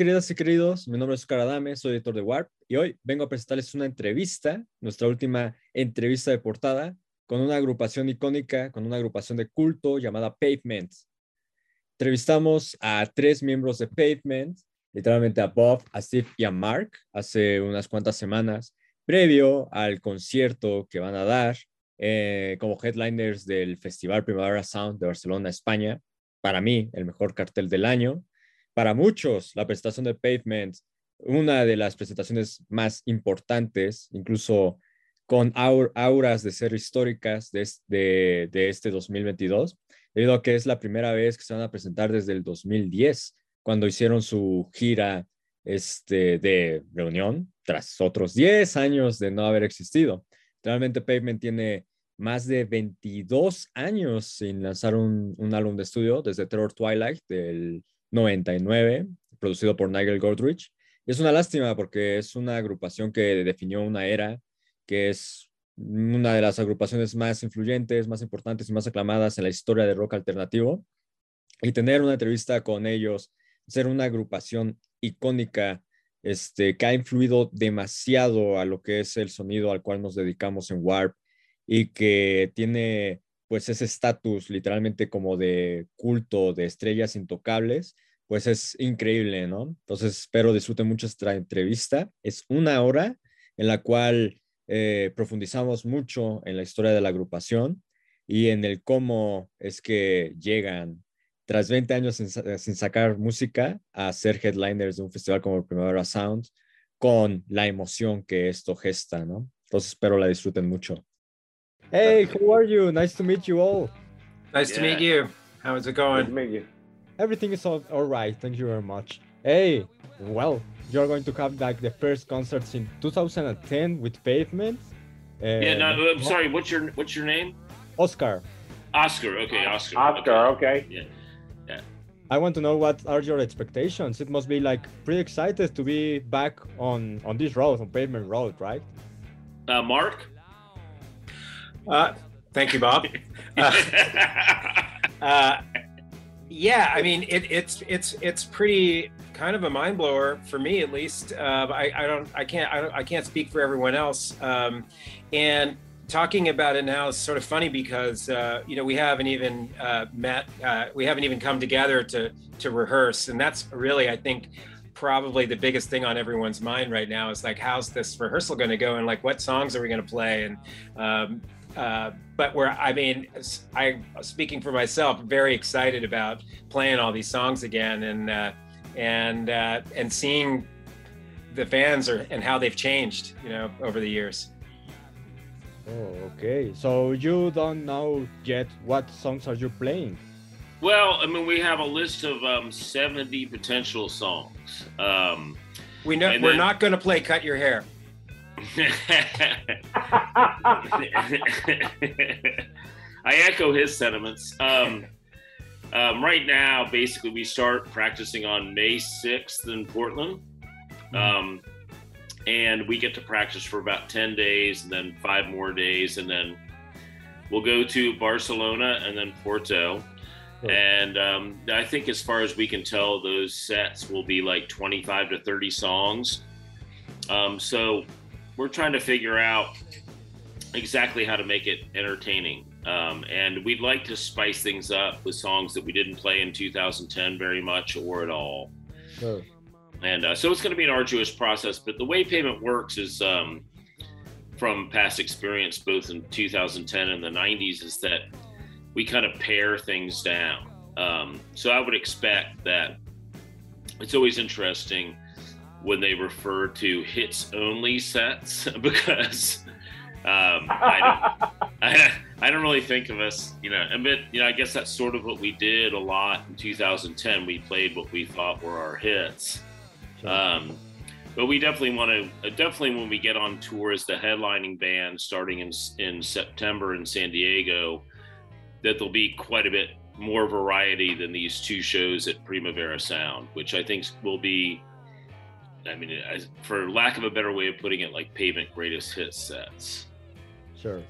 queridas y queridos, mi nombre es Oscar Adame, soy editor de Warp y hoy vengo a presentarles una entrevista, nuestra última entrevista de portada, con una agrupación icónica, con una agrupación de culto llamada Pavement. Entrevistamos a tres miembros de Pavement, literalmente a Bob, a Steve y a Mark, hace unas cuantas semanas, previo al concierto que van a dar eh, como headliners del Festival Primavera Sound de Barcelona, España. Para mí, el mejor cartel del año para muchos, la presentación de Pavement, una de las presentaciones más importantes, incluso con auras de ser históricas de, de, este 2022, debido a que es la primera vez que se van a presentar desde el 2010, cuando hicieron su gira este, de reunión, tras otros 10 años de no haber existido. Realmente Pavement tiene más de 22 años sin lanzar un, un álbum de estudio, desde Terror Twilight del 99, producido por Nigel Godrich. es una lástima porque es una agrupación que definió una era, que es una de las agrupaciones más influyentes, más importantes y más aclamadas en la historia del rock alternativo. Y tener una entrevista con ellos, ser una agrupación icónica este, que ha influido demasiado a lo que es el sonido al cual nos dedicamos en Warp y que tiene pues ese estatus literalmente como de culto de estrellas intocables, pues es increíble, ¿no? Entonces espero disfruten mucho esta entrevista. Es una hora en la cual eh, profundizamos mucho en la historia de la agrupación y en el cómo es que llegan tras 20 años sin, sin sacar música a ser headliners de un festival como el Primavera Sound con la emoción que esto gesta, ¿no? Entonces espero la disfruten mucho. Hey, how are you? Nice to meet you all. Nice yeah. to meet you. How's it going? Nice to meet you. Everything is all, all right. Thank you very much. Hey, well, you're going to have like the first concerts in 2010 with Pavement. Uh, yeah, no, I'm sorry. What's your What's your name? Oscar. Oscar. Okay, Oscar. Oscar. Okay. okay. Yeah. Yeah. I want to know what are your expectations. It must be like pretty excited to be back on on this road, on Pavement Road, right? Uh, Mark. Uh, thank you, Bob. Uh, uh, yeah, I mean, it, it's it's it's pretty kind of a mind blower for me, at least. Uh, I, I don't, I can't, I, don't, I can't speak for everyone else. Um, and talking about it now is sort of funny because uh, you know we haven't even uh, met, uh, we haven't even come together to to rehearse, and that's really, I think, probably the biggest thing on everyone's mind right now is like, how's this rehearsal going to go, and like, what songs are we going to play, and um, uh, but where I mean, I speaking for myself, very excited about playing all these songs again and uh, and uh, and seeing the fans are and how they've changed, you know, over the years. Oh, okay. So you don't know yet what songs are you playing? Well, I mean, we have a list of um, 70 potential songs. Um, we know we're then, not going to play "Cut Your Hair." I echo his sentiments. Um, um, right now, basically, we start practicing on May 6th in Portland. Mm-hmm. Um, and we get to practice for about 10 days and then five more days. And then we'll go to Barcelona and then Porto. And um, I think, as far as we can tell, those sets will be like 25 to 30 songs. Um, so we're trying to figure out exactly how to make it entertaining. Um, and we'd like to spice things up with songs that we didn't play in 2010 very much or at all. Sure. And uh, so it's going to be an arduous process. But the way Pavement works is um, from past experience, both in 2010 and the 90s, is that we kind of pare things down. Um, so I would expect that it's always interesting when they refer to hits only sets because um, I, don't, I, I, don't really think of us, you know, but, you know, I guess that's sort of what we did a lot in 2010. We played what we thought were our hits. Um, but we definitely want to, definitely when we get on tour as the headlining band starting in, in September in San Diego, that there'll be quite a bit more variety than these two shows at Primavera Sound, which I think will be I mean, as, for lack of a better way of putting it, like pavement greatest hit sets. Sure.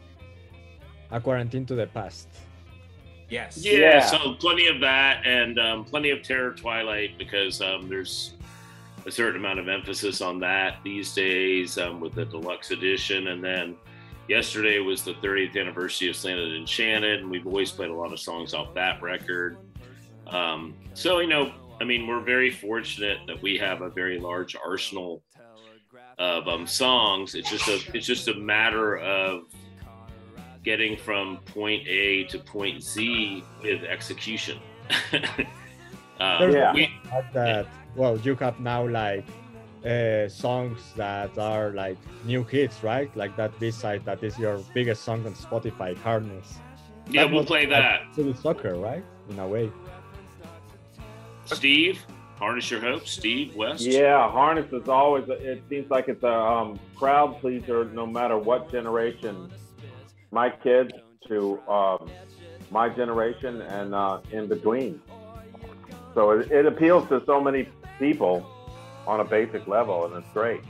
A quarantine to the past. Yes. Yeah, yeah. so plenty of that and um, plenty of Terror Twilight because um, there's a certain amount of emphasis on that these days um, with the deluxe edition. And then yesterday was the 30th anniversary of Slanted Enchanted, and we've always played a lot of songs off that record. Um, so, you know, I mean, we're very fortunate that we have a very large arsenal of um, songs. It's just a it's just a matter of getting from point A to point Z with execution. um, yeah. We, that well, you have now like uh, songs that are like new hits, right? Like that B side that is your biggest song on Spotify, Harness. Yeah, that we'll play that. City soccer, right? In a way. Steve, harness your hopes. Steve West. Yeah, harness is always. It seems like it's a um, crowd pleaser, no matter what generation. My kids to um, my generation and uh, in between. So it, it appeals to so many people on a basic level, and it's great.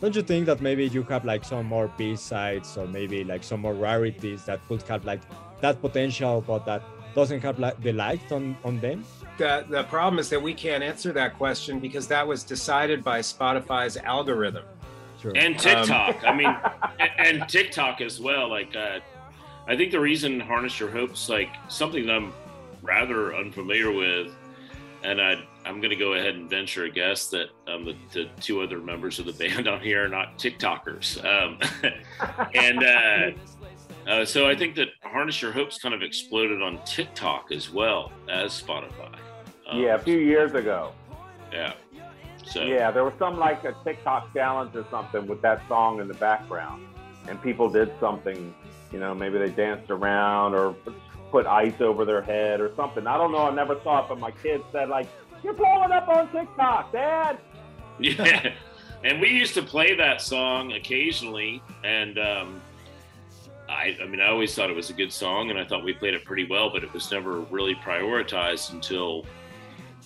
Don't you think that maybe you have like some more B sides or maybe like some more rarities that could have like that potential, but that doesn't have like the light on on them? The, the problem is that we can't answer that question because that was decided by Spotify's algorithm. Sure. And TikTok. Um, I mean, and, and, TikTok as well. Like, uh, I think the reason Harness Your Hopes, like something that I'm rather unfamiliar with, and I, I'm going to go ahead and venture a guess that um, the, the, two other members of the band on here are not TikTokers. Um, and uh, uh, so I think that Harness Your Hopes kind of exploded on TikTok as well as Spotify. Um, yeah, a few years ago. Yeah. So yeah, there was some like a TikTok challenge or something with that song in the background, and people did something. You know, maybe they danced around or put ice over their head or something. I don't know. I never saw it, but my kids said like, "You're blowing up on TikTok, Dad." Yeah, and we used to play that song occasionally, and um, I, I mean, I always thought it was a good song, and I thought we played it pretty well, but it was never really prioritized until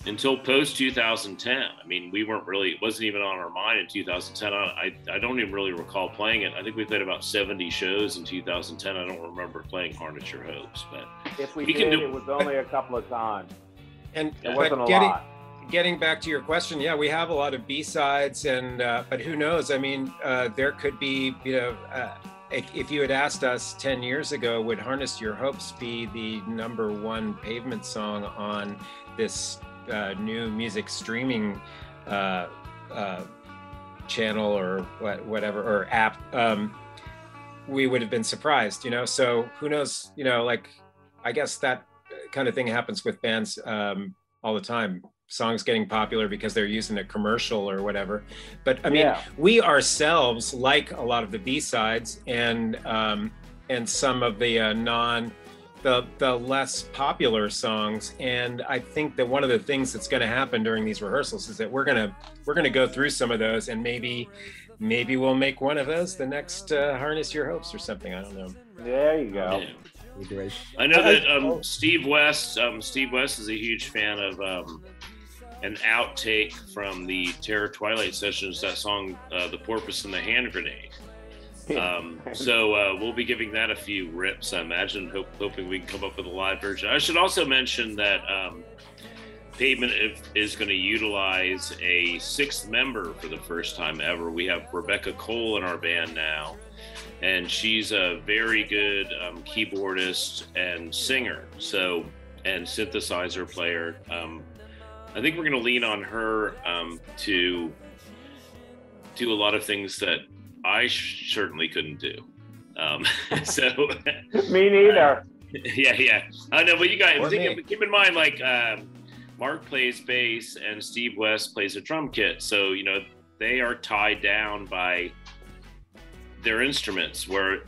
until post 2010. I mean, we weren't really, it wasn't even on our mind in 2010. I, I don't even really recall playing it. I think we played about 70 shows in 2010. I don't remember playing Harness Your Hopes, but if we, we did, can do, it was only a couple of times. And it wasn't a getting, lot. Getting back to your question, yeah, we have a lot of B sides, and uh, but who knows? I mean, uh, there could be, you know, uh, if you had asked us 10 years ago, would Harness Your Hopes be the number one pavement song on this uh, new music streaming uh, uh, channel or what, whatever or app, um, we would have been surprised, you know. So who knows, you know, like I guess that kind of thing happens with bands um, all the time. Songs getting popular because they're using a commercial or whatever. But I mean, yeah. we ourselves like a lot of the B sides and um, and some of the uh, non the the less popular songs. And i think that one of the things that's going to happen during these rehearsals is that we're going to we're going to go through some of those and maybe maybe we'll make one of those the next uh, harness your hopes or something. I don't know. There you go. Yeah. i know that um, steve west um, steve west is a huge fan of um, an outtake from the terror twilight sessions that song uh, the porpoise and the hand grenade um, so uh, we'll be giving that a few rips, I imagine, hope, hoping we can come up with a live version. I should also mention that um, Pavement is going to utilize a sixth member for the first time ever. We have Rebecca Cole in our band now, and she's a very good um, keyboardist and singer, so and synthesizer player. Um, I think we're going to lean on her um, to do a lot of things that I certainly couldn't do. Um, so me neither. Uh, yeah, yeah. I know, but you guys think, keep in mind, like um, Mark plays bass and Steve West plays a drum kit, so you know they are tied down by their instruments. Where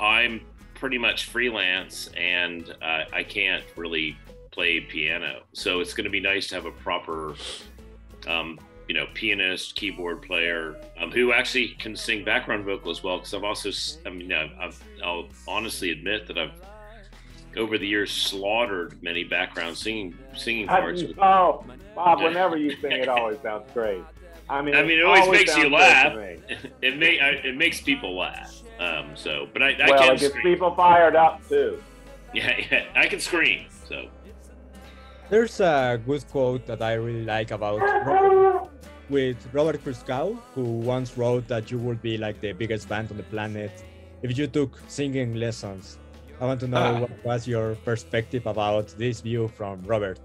I'm pretty much freelance and uh, I can't really play piano, so it's going to be nice to have a proper um, you know, pianist, keyboard player, um, who actually can sing background vocal as well. Because I've also, I mean, I've, I'll honestly admit that I've over the years slaughtered many background singing singing parts. I, oh, Bob, whenever you sing, it always sounds great. I mean, I mean, it always, always makes you laugh. It make it makes people laugh. Um, so, but I, I well, can it gets people fired up too. Yeah, yeah, I can scream. So there's a good quote that I really like about with Robert Christgau, who once wrote that you would be like the biggest band on the planet if you took singing lessons. I want to know Ah. what was your perspective about this view from Robert.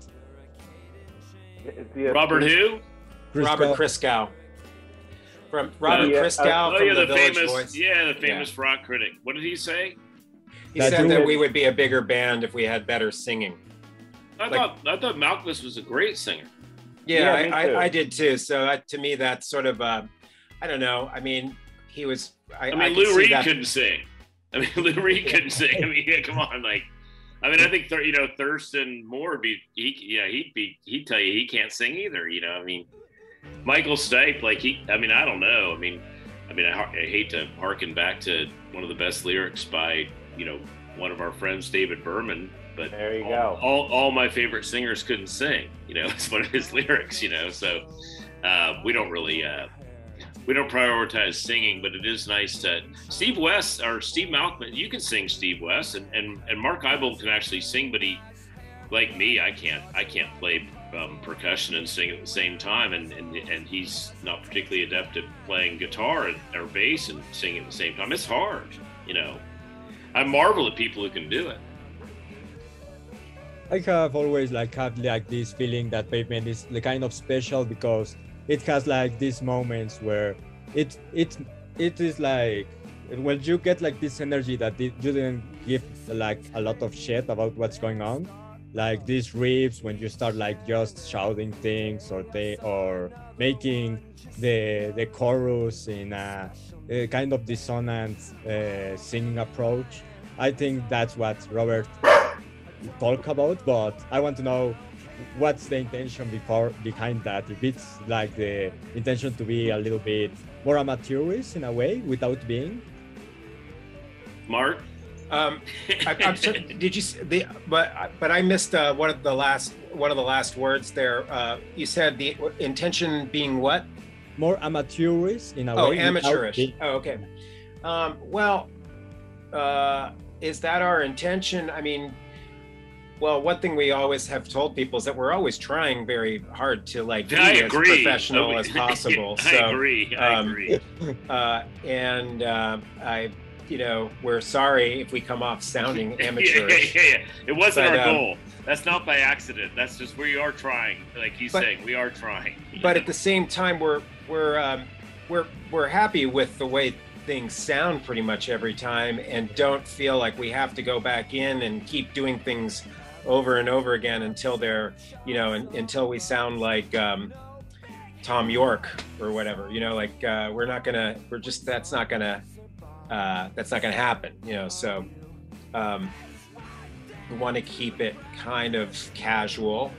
Robert who? Robert Christgau. From Robert Yeah, uh, Christgau Oh from yeah, the, the, Village famous Voice. yeah, the famous rock critic. What did he say? He That said that would- we would be a bigger band if we had better singing. I Like- thought I thought Malkmus was a great singer. Yeah, Yeah, I. I, I did too. So that, to me, that's sort of, uh, I don't know. I mean, he was. I, I mean, I Lou see Reed that- couldn't sing. I mean, Lou Reed couldn't sing. I mean, yeah, come on, like, I mean, I think you know Thurston Moore would be he, yeah, he'd be he'd tell you he can't sing either. You know, I mean, Michael Stipe, like he, I mean, I don't know. I mean, I mean, I, I hate to harken back to one of the best lyrics by you know one of our friends, David Berman. But There you all, go. All, all my favorite singers couldn't sing. You know, it's one of his lyrics. You know, so uh, we don't really uh, we don't prioritize singing, but it is nice to Steve West or Steve Malcolm. You can sing Steve West, and and, and Mark Ibold can actually sing, but he like me, I can't I can't play um, percussion and sing at the same time, and, and and he's not particularly adept at playing guitar and, or bass and singing at the same time. It's hard, you know. I marvel at people who can do it. I have always like had like this feeling that pavement is the kind of special because it has like these moments where it it it is like when you get like this energy that you didn't give like a lot of shit about what's going on. Like these riffs when you start like just shouting things or they or making the the chorus in a, a kind of dissonant uh, singing approach. I think that's what robert talk about, but I want to know what's the intention before behind that. If it's like the intention to be a little bit more amateurish in a way without being. Mark, Um, I, I'm sorry, did you? The but but I missed uh, one of the last one of the last words there. Uh, you said the intention being what? More amateurish in a Oh, way. without amateurish. being- Oh, okay. Um, well, uh, is that our intention? I mean, well, one thing we always have told people is that we're always trying very hard to like be I as agree. professional as possible. I so, agree. I um, agree. uh, and uh, I, you know, we're sorry if we come off sounding yeah, amateurish. yeah, yeah. It wasn't But, our um, goal. That's not by accident. That's just we are trying. Like he's But- saying, we are trying. but at the same time we're we're um, we're we're happy with the way things sound pretty much every time and don't feel like we have to go back in and keep doing things over and over again until they're you know un until we sound like um, Thom Yorke or whatever you know like uh, we're not gonna we're just that's not gonna uh, that's not gonna happen you know so um, we want to keep it kind of casual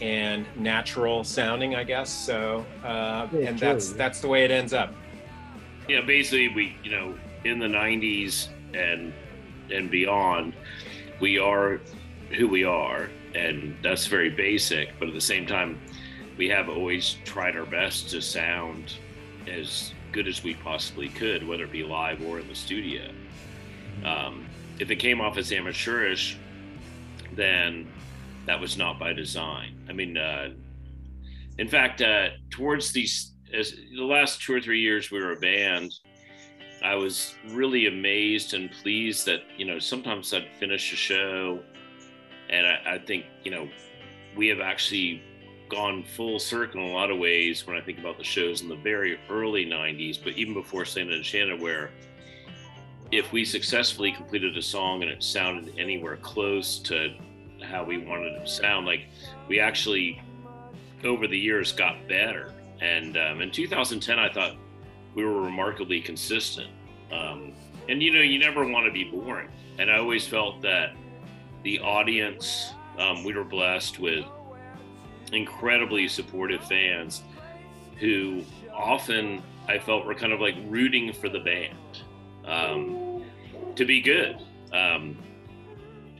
and natural sounding, I guess. So, uh, Yeah, and true. that's that's the way it ends up. yeah, basically we, you know, in the '90s and and beyond, we are who we are, and that's very basic. But at the same time, we have always tried our best to sound as good as we possibly could, whether it be live or in the studio. Um, if it came off as amateurish, then that was not by design. I mean, uh, in fact, uh, towards these, as the last two or three years we were a band, I was really amazed and pleased that you know sometimes I'd finish a show, and I, I think you know we have actually gone full circle in a lot of ways when I think about the shows in the very early '90s, but even before Slanted and Enchanted, where if we successfully completed a song and it sounded anywhere close to how we wanted it to sound, like we actually over the years got better. And um, in 2010, I thought we were remarkably consistent. Um, and you know, you never want to be boring. And I always felt that the audience, um, we were blessed with incredibly supportive fans who often I felt were kind of like rooting for the band um, to be good, um,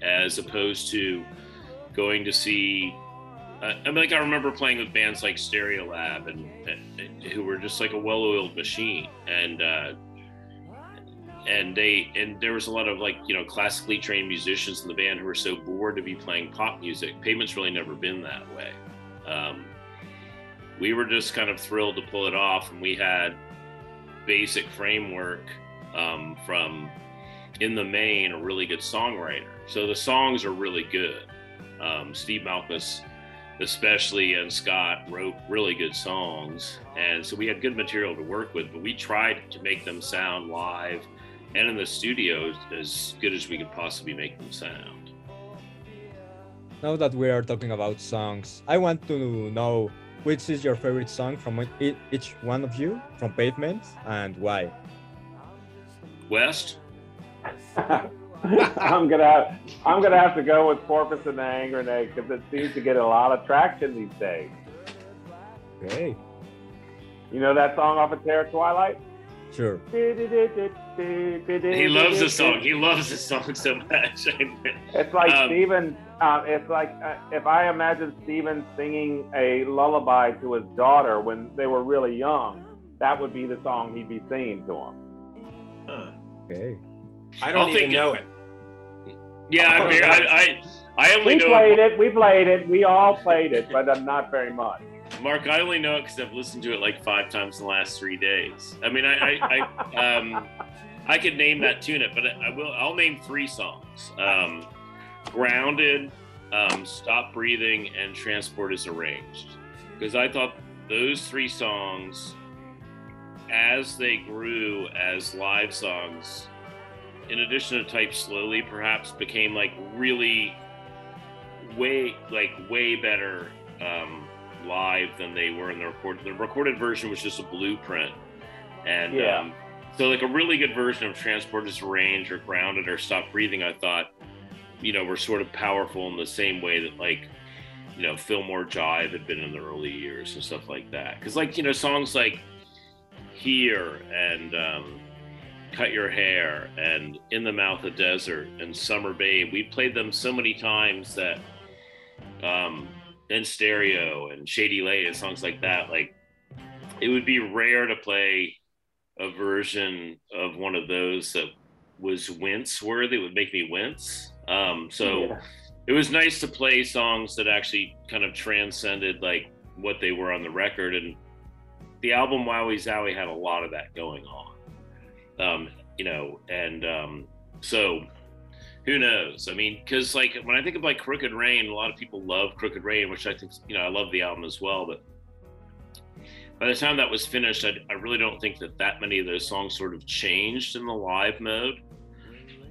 as opposed to going to see. Uh, I mean, like I remember playing with bands like Stereolab and, and who were just like a well-oiled machine, and uh, and they and there was a lot of like you know classically trained musicians in the band who were so bored to be playing pop music. Pavement's really never been that way. Um, we were just kind of thrilled to pull it off, and we had basic framework um, from in the main a really good songwriter. So the songs are really good. Um, Steve Malkmus, especially, and Scott wrote really good songs, and so we had good material to work with. But we tried to make them sound live and in the studio as good as we could possibly make them sound. Now that we are talking about songs, I want to know which is your favorite song from each one of you from Pavement and why. West. I'm gonna have I'm gonna have to go with Porpoise and the Hand Grenade because it seems to get a lot of traction these days. Okay. You know that song off of Terror Twilight? Sure. He loves the song. He loves the song so much. it's like um, Steven. Uh, it's like uh, if I imagine Steven singing a lullaby to his daughter when they were really young, that would be the song he'd be singing to him. Huh. Okay. I don't I'll even know it. Yeah, I, mean, I, I, I only we know. Played it. We played it. We all played it, but not very much. Mark, I only know it because I've listened to it like five times in the last three days. I mean, I, I, I, um, I could name that tune it, but I will. I'll name three songs: um, "Grounded," um, "Stop Breathing," and "Transport is Arranged," because I thought those three songs, as they grew as live songs, in addition to "Type Slowly," perhaps became like really way like way better um, live than they were in the recorded. The recorded version was just a blueprint, and yeah. um, so like a really good version of Transport is Arranged or Grounded or Stop Breathing. I thought, you know, were sort of powerful in the same way that like, you know, Fillmore Jive had been in the early years and stuff like that. Because like you know, songs like Here and um, Cut Your Hair and In the Mouth of Desert and Summer Babe, we played them so many times that. Um, then stereo and shady lane and songs like that like it would be rare to play a version of one of those that was wince worthy would make me wince. Um, so yeah. it was nice to play songs that actually kind of transcended like what they were on the record. And the album wowee zowee had a lot of that going on. Um, you know and um, so who knows? I mean, because like when I think of like Crooked Rain, a lot of people love Crooked Rain, which I think you know I love the album as well. But by the time that was finished, I, I really don't think that that many of those songs sort of changed in the live mode.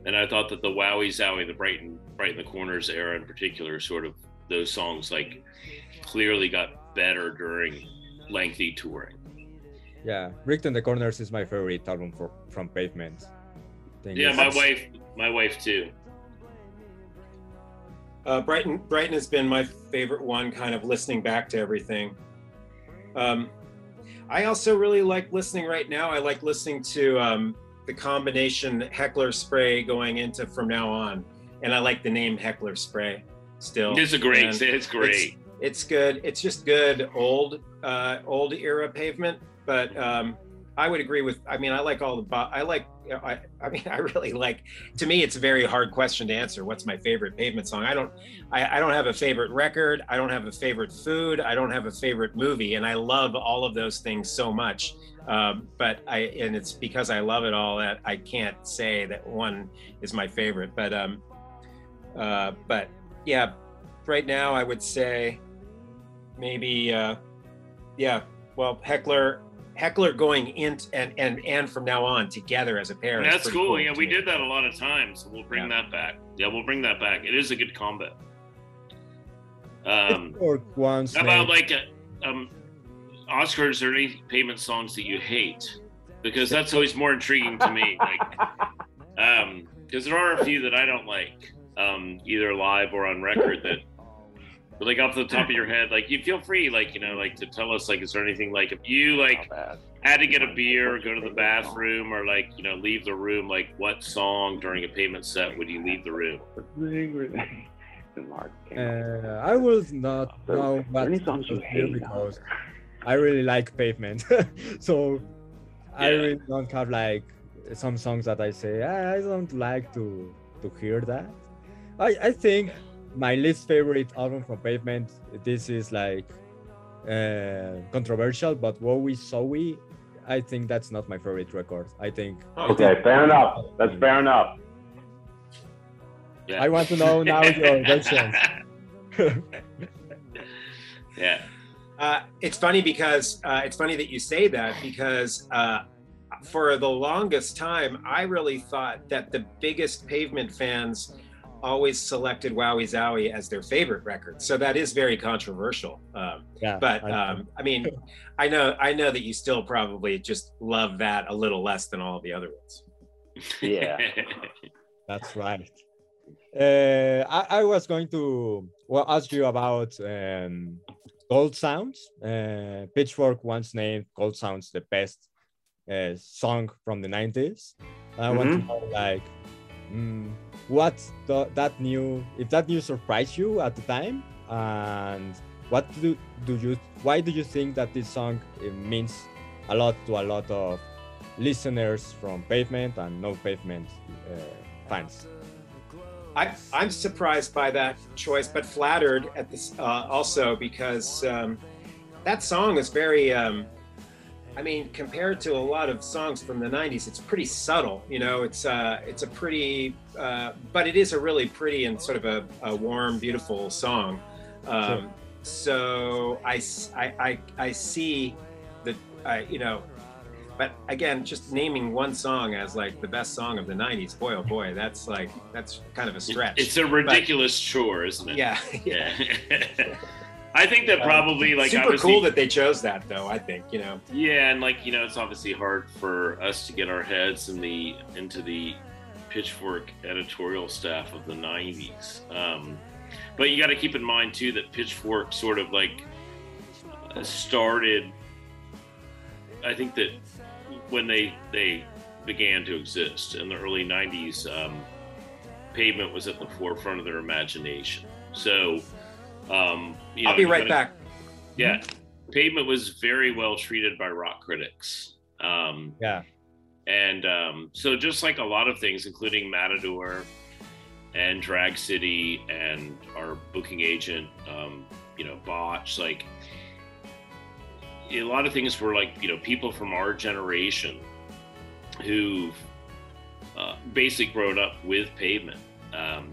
And I thought that the Wowee Zowee, the Brighten Brighten the Corners era in particular, sort of those songs like clearly got better during lengthy touring. Yeah, Brighten the Corners is my favorite album for, from Pavement. Yeah, my wife, my wife too. Uh, Brighton, Brighten has been my favorite one, kind of listening back to everything. Um, I also really like listening right now. I like listening to um, the combination Heckler Spray going into From Now On, and I like the name Heckler Spray still. It's a great. And it's great. It's, it's, good. It's just good old uh, old era pavement, but um, I would agree with. I mean, I like all the. I like I, I mean, I really like. To me, it's a very hard question to answer. What's my favorite pavement song? I don't, I, I don't have a favorite record. I don't have a favorite food. I don't have a favorite movie, and I love all of those things so much. Um, but I, and it's because I love it all that I can't say that one is my favorite. But, um, uh, but yeah, right now I would say maybe, uh, yeah. Well, Heckler Heckler going in and and and from now on together as a pair. That's cool. cool. Yeah, we me. did that a lot of times. We'll bring yeah. that back. Yeah, we'll bring that back. It is a good combo. Um, or once. How about like a, uh, um, Oscar? Is there any Pavement songs that you hate? Because that's always more intriguing to me. Like, um, because there are a few that I don't like, um, either live or on record that but like off the top of your head, like you feel free, like you know, like to tell us, like, is there anything like if you like had to get a beer, or go to the bathroom, or like you know, leave the room, like what song during a pavement set would you leave the room? Uh, I was not know what any songs you hate because I really like pavement, so yeah. I really don't have like some songs that I say I don't like to to hear that. I I think my least favorite album from Pavement. This is like uh, controversial, but Wowee Zowee, I think that's not my favorite record. I think Okay, fair enough. That's fair enough. Yeah. I want to know now your versions. yeah. Uh, it's funny because uh, it's funny that you say that because uh, for the longest time, I really thought that the biggest pavement fans always selected Wowee Zowee as their favorite record. So that is very controversial. Um, yeah, but I- um, I mean, I know I know that you still probably just love that a little less than all the other ones. Yeah. That's right. Uh, I, I was going to well ask you about um, Gold Sounds. Uh, Pitchfork once named Gold Sounds the best uh, song from the 90s. I want to know, like, mm, what the, that new, if that news surprised you at the time, and what do, do you, why do you think that this song means a lot to a lot of listeners from Pavement and no Pavement uh, fans? I, I'm surprised by that choice, but flattered at this uh, also because um, that song is very. Um, I mean, compared to a lot of songs from the '90s, it's pretty subtle. You know, it's uh, it's a pretty, uh, but it is a really pretty and sort of a, a warm, beautiful song. Um, So I see that I, you know, but again, just naming one song as like the best song of the '90s, boy oh boy, that's like that's kind of a stretch. It's a ridiculous chore, isn't it? yeah, yeah. Yeah. I think that probably like super cool that they chose that though. I think you know. yeah, and like you know, it's obviously hard for us to get our heads in the into the Pitchfork editorial staff of the '90s. Um, but you got to keep in mind too that Pitchfork sort of like uh, started. I think that when they they began to exist in the early '90s, um, pavement was at the forefront of their imagination. So, um, you I'll be right back. yeah, Pavement was very well treated by rock critics. Um, Yeah. and um, so just like a lot of things, including Matador and Drag City and our booking agent, um, you know, Botch, like a lot of things were like, you know, people from our generation who've uh, basically grown up with pavement. Um,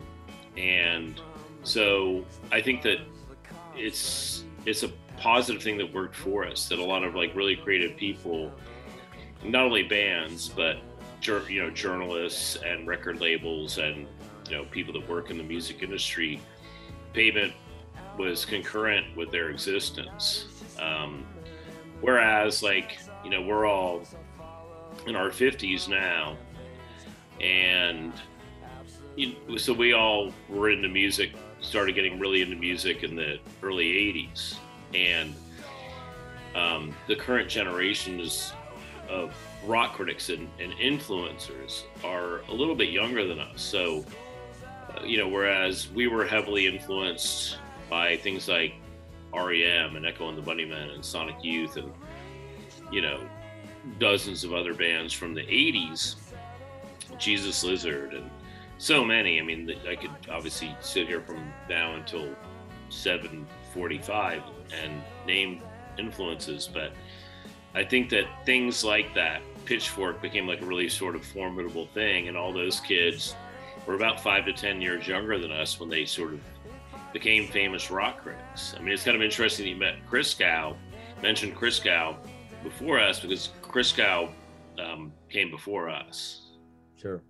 and so I think that it's it's a positive thing that worked for us that a lot of like really creative people not only bands but you know journalists and record labels and you know people that work in the music industry pavement was concurrent with their existence. Um, whereas like you know we're all in our 50s now and you so we all were into music started getting really into music in the early 80s and um, the current generations of rock critics and, and influencers are a little bit younger than us. So uh, you know whereas we were heavily influenced by things like R.E.M. and echo and the bunnymen and sonic youth and you know dozens of other bands from the 80s jesus lizard and so many. I mean, I could obviously sit here from now until 7:45 and name influences, but I think that things like that, Pitchfork became like a really sort of formidable thing, and all those kids were about five to ten years younger than us when they sort of became famous rock critics. I mean, it's kind of interesting that you met Christgau, mentioned Christgau before us because Christgau um, came before us Sure.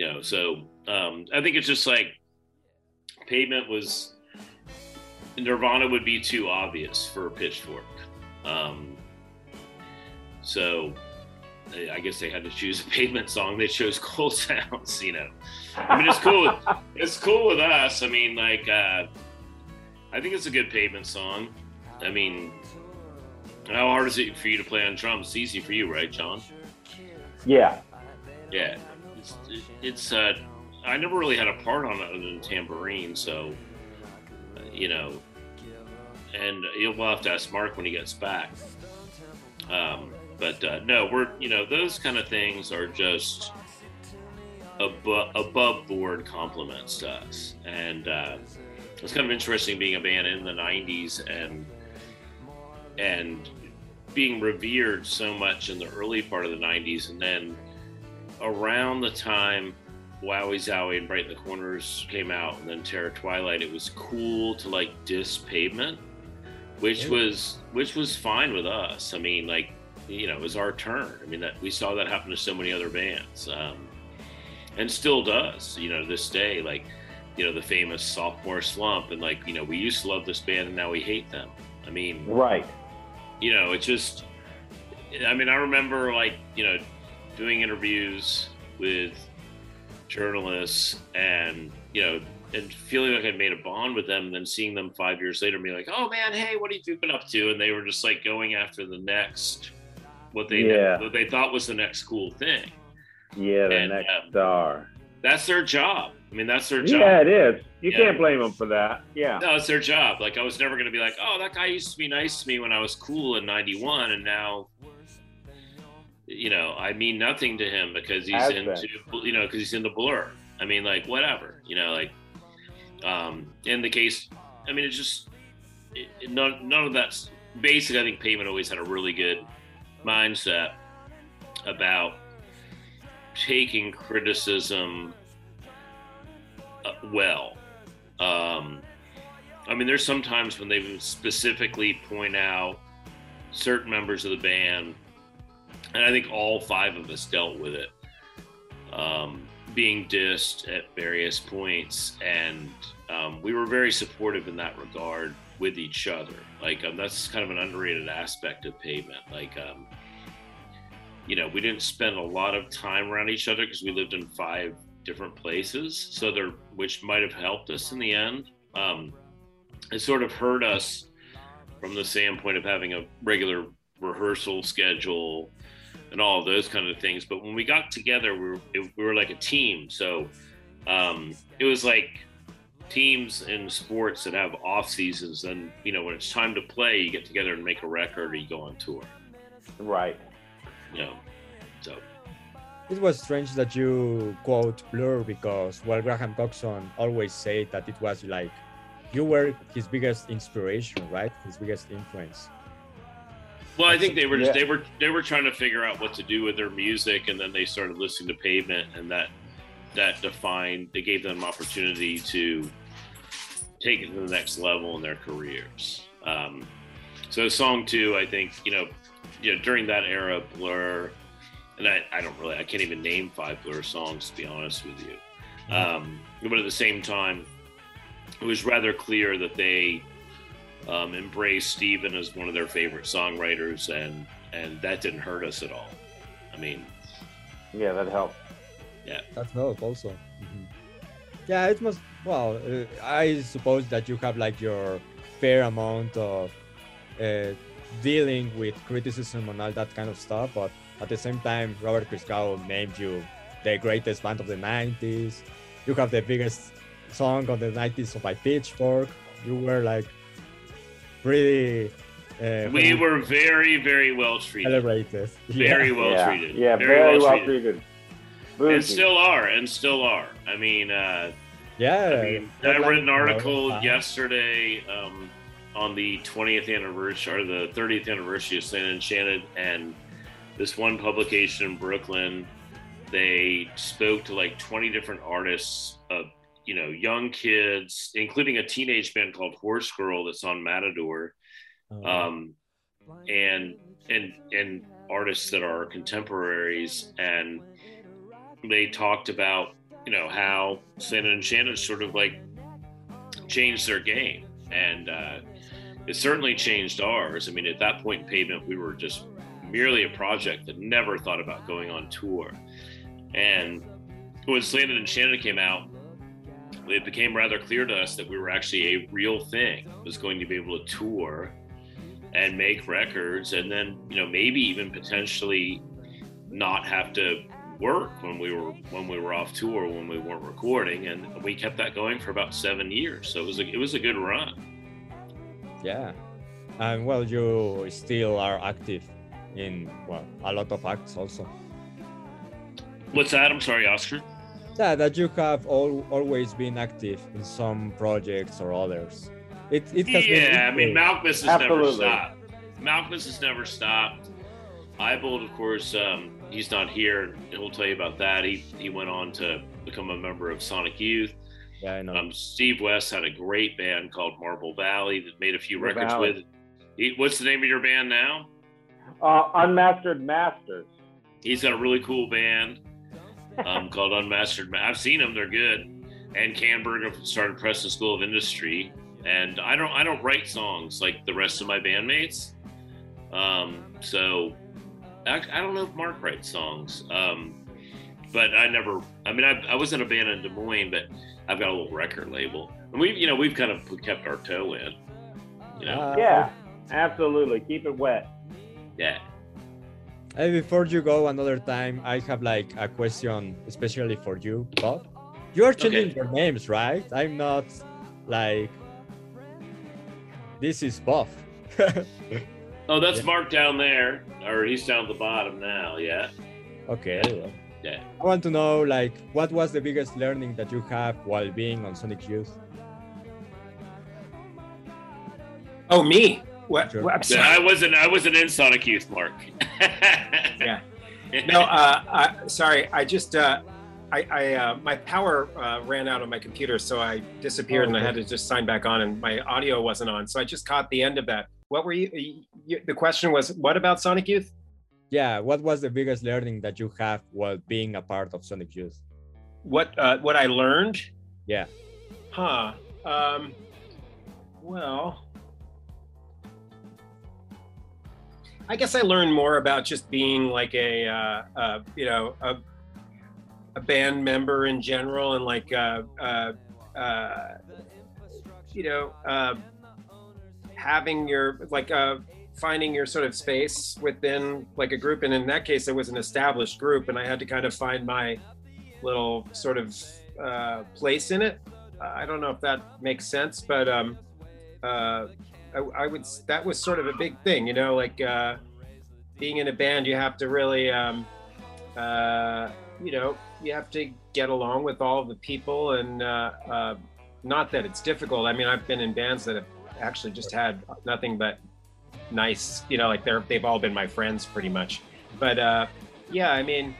You know so um, i think it's just like pavement was nirvana would be too obvious for pitchfork. Um, so I- i guess they had to choose a pavement song. They chose Gold Sounds you know. I mean it's cool it's cool with us. I mean like uh, i think it's a good pavement song. I mean how hard is it for you to play on drums? It's easy for you right john? Yeah. yeah, it's, it's uh, I never really had a part on it other than tambourine, so uh, you know, and you'll we'll have to ask Mark when he gets back. Um, but uh, no, we're you know those kind of things are just above above board compliments to us, and uh, it's kind of interesting being a band in the '90s and and being revered so much in the early part of the 90s and then around the time Wowee Zowee and Brighten the Corners came out and then Terror Twilight, it was cool to like diss pavement, which Yeah. was which was fine with us. I mean, like, you know, it was our turn. I mean that we saw that happen to so many other bands. Um, and still does, you know, to this day, like, you know, the famous sophomore slump and like, you know, we used to love this band and now we hate them. I mean, Right. you know, it's just, I mean, I remember like, you know, doing interviews with journalists and, you know, and feeling like I'd made a bond with them and then seeing them five years later and be like, oh man, hey, what are you been up to? And they were just like going after the next, what they, Yeah. what they thought was the next cool thing. Yeah, the And, next um, star. That's their job. I mean, that's their job. Yeah, it is. You Yeah. can't blame them for that. Yeah. No, it's their job. Like I was never going to be like, oh, that guy used to be nice to me when I was cool in '91, and now, you know, I mean nothing to him because he's Has into, you know, because he's into Blur. I mean, like whatever, you know, like, um, in the case, I mean, it's just it, it- none, none of that's basic. I think Pavement always had a really good mindset about taking criticism uh, well. Um, I mean, there's sometimes when they specifically point out certain members of the band, and I think all five of us dealt with it, um, being dissed at various points, and um, we were very supportive in that regard with each other. Like um, that's kind of an underrated aspect of Pavement. Like, um, you know, we didn't spend a lot of time around each other because we lived in five different places, so there, which might have helped us in the end. Um, it sort of hurt us from the standpoint of having a regular rehearsal schedule and all of those kind of things. But when we got together, we were, it, we were like a team. So um, it was like teams in sports that have off seasons. And you know, when it's time to play, you get together and make a record, or you go on tour. Right. You know, so It was strange that you quote Blur because, well, Graham Coxon always said that it was like you were his biggest inspiration, right? His biggest influence. Well, I think they were just Yeah. they were they were trying to figure out what to do with their music, and then they started listening to Pavement, and that that defined they gave them opportunity to take it to the next level in their careers. Um, so song two, I think you know, you know during that era, Blur, and I, I don't really I can't even name five Blur songs to be honest with you. Um, but at the same time, it was rather clear that they um, embraced Steven as one of their favorite songwriters, and and that didn't hurt us at all. I mean, Yeah, that helped. Yeah, That helped also. Mhm. Yeah, it must. Well, uh, I suppose that you have like your fair amount of uh, dealing with criticism and all that kind of stuff, but at the same time, Robert Christgau named you the greatest band of the 90s. You have the biggest song of the 90s by Pitchfork. You were like pretty. Uh, we were very, very well treated. celebrated. Very Yeah. well yeah. treated. Yeah, very, well treated. treated. And still are, and still are. I mean, uh, Yeah. I mean, not I like read an article Nirvana. yesterday um, on the 20th anniversary or the 30th anniversary of Slanted Enchanted, and this one publication in Brooklyn, they spoke to like 20 different artists, of you know, young kids, including a teenage band called Horse Girl that's on Matador, Uh, um, and and and artists that are contemporaries, and they talked about you know how Slanted and Enchanted sort of like changed their game, and uh, it certainly changed ours. I mean, at that point in Pavement, we were just merely a project that never thought about going on tour, and when Slanted and Enchanted came out. It became rather clear to us that we were actually a real thing. Was going to be able to tour and make records and then you know maybe even potentially not have to work when we were when we were off tour when we weren't recording. And we kept that going for about seven years. So it was a, it was a good run. Yeah, and well, you still are active in well a lot of acts also. what's that? I'm sorry oscar Yeah, that you have all, always been active in some projects or others. It it has been yeah i mean equal. malkmus has never stopped Malkmus has never stopped. Ibold, of course, um, he's not here. He'll tell you about that. He he went on to become a member of Sonic Youth. Yeah, I know. Um, Steve West had a great band called Marble Valley that made a few Marble records Valley. with. He, what's the name of your band now? Uh, Unmastered Masters. He's got a really cool band um, called Unmastered. I've seen them; they're good. And Kannberg started Preston School of Industry. And I don't, I don't write songs like the rest of my bandmates. Um, so I, I don't know if Mark writes songs. Um, but I never. I mean, I, I was in a band in Des Moines, but I've got a little record label, and we've, you know, we've kind of kept our toe in. You know, Uh, Yeah, absolutely. Keep it wet. yeah. Uh, before you go another time, I have like a question, especially for you, Bob. You are changing Okay. your names, right? I'm not like this is Bob. Oh, that's Yeah. Mark down there, or he's down at the bottom now. Yeah, okay. yeah. I want to know like what was the biggest learning that you have while being on Sonic Youth? Oh, me? What? What- I'm sorry. I wasn't. I wasn't in Sonic Youth, Mark. Yeah. No, uh, I, sorry. I just, uh, I, I uh, my power uh, ran out on my computer, so I disappeared, and I had to just sign back on, and my audio wasn't on. So I just caught the end of that. What were you? you the question was, what about Sonic Youth? Yeah, what was the biggest learning that you have while being a part of Sonic Youth? What uh, what I learned? Yeah. Huh. Um, well, I guess I learned more about just being like a, uh, uh, you know, a, a band member in general, and like, uh, uh, uh, you know, uh, having your like finding your sort of space within like a group. And in that case, it was an established group, and I had to kind of find my little sort of place in it. I don't know if that makes sense, but um, I, I would. That was sort of a big thing, you know, like uh, being in a band. You have to really, um, uh, you know, you have to get along with all the people, and uh, uh, not that it's difficult. I mean, I've been in bands that have actually just had nothing but nice, you know, like they're they've all been my friends pretty much. But uh, yeah, I mean,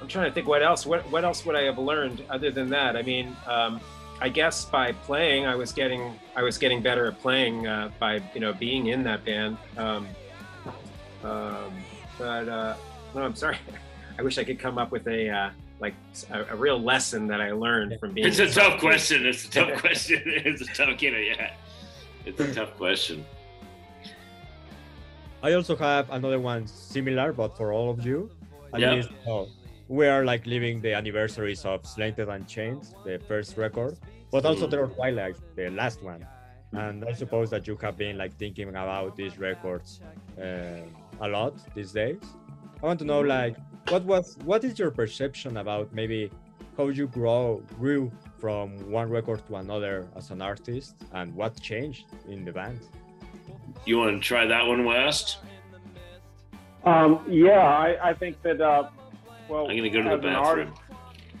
I'm trying to think what else. What what else would I have learned other than that? I mean, um, I guess by playing, I was getting I was getting better at playing uh, by you know being in that band. Um, um, but uh, no, I'm sorry. I wish I could come up with a uh, like a, a real lesson that I learned from being. It's a in tough Sonic question. It's a tough question. It's a tough, you know, yeah. It's a tough question. I also have another one similar, but for all of you. At Yeah. least, oh, we are like living the anniversaries of Slanted and Enchanted, the first record, but also. Terror Twilight, the last one. And I suppose that you have been like thinking about these records uh, a lot these days. I want to know like what was what is your perception about maybe how you grow grew from one record to another as an artist and what changed in the band? You want to try that one, West? Um, yeah, I, I think that. Uh, well, I'm going to go to the bathroom. artist-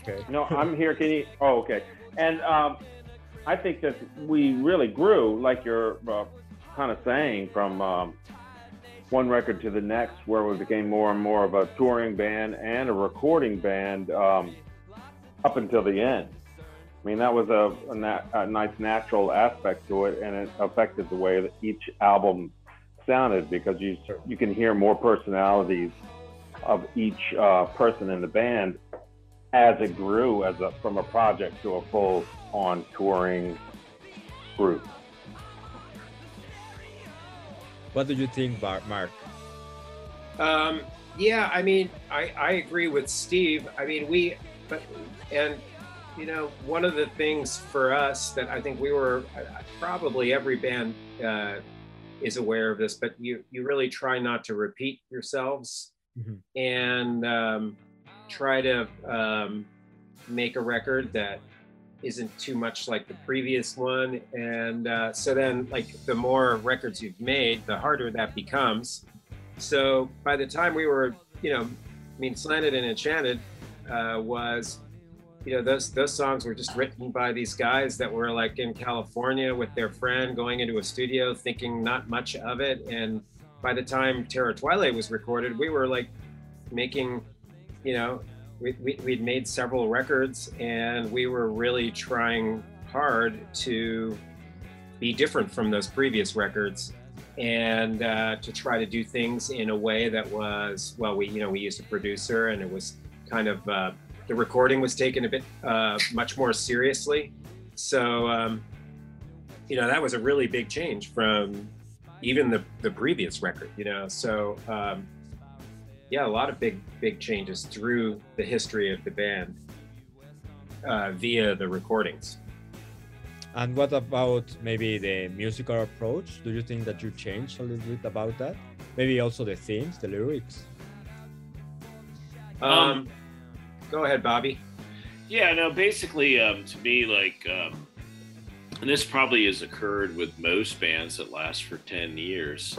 Okay. No, I'm here. Can you? Oh, okay. And um, I think that we really grew, like you're uh, kind of saying, from um, one record to the next, where we became more and more of a touring band and a recording band um, up until the end. I mean, that was a, a, na- a nice natural aspect to it, and it affected the way that each album sounded because you you can hear more personalities of each uh, person in the band as it grew as a, from a project to a full on touring group. What do you think, Bar- Mark? Um, yeah, I mean, I, I agree with Steve. I mean, we, but, and, you know, one of the things for us that I think we were, uh, probably every band uh, is aware of this, but you, you really try not to repeat yourselves Mhm. and um, try to um, make a record that isn't too much like the previous one. And uh, so then, like, the more records you've made, the harder that becomes. So by the time we were, you know, I mean, Slanted and Enchanted uh, was, you know, those those songs were just written by these guys that were like in California with their friend, going into a studio, thinking not much of it, and by the time Terror Twilight was recorded, we were like making, you know, we, we, we'd made several records and we were really trying hard to be different from those previous records and uh, to try to do things in a way that was well we you know we used a producer and it was kind of uh, the recording was taken a bit uh, much more seriously. So um, you know that was a really big change from even the the previous record you know so um, yeah a lot of big big changes through the history of the band uh, via the recordings and what about maybe the musical approach? Do you think that you changed a little bit about that? Maybe also the themes, the lyrics. Um, um go ahead, Bobby. Yeah, no, basically, um, to me, like, um, and this probably has occurred with most bands that last for 10 years.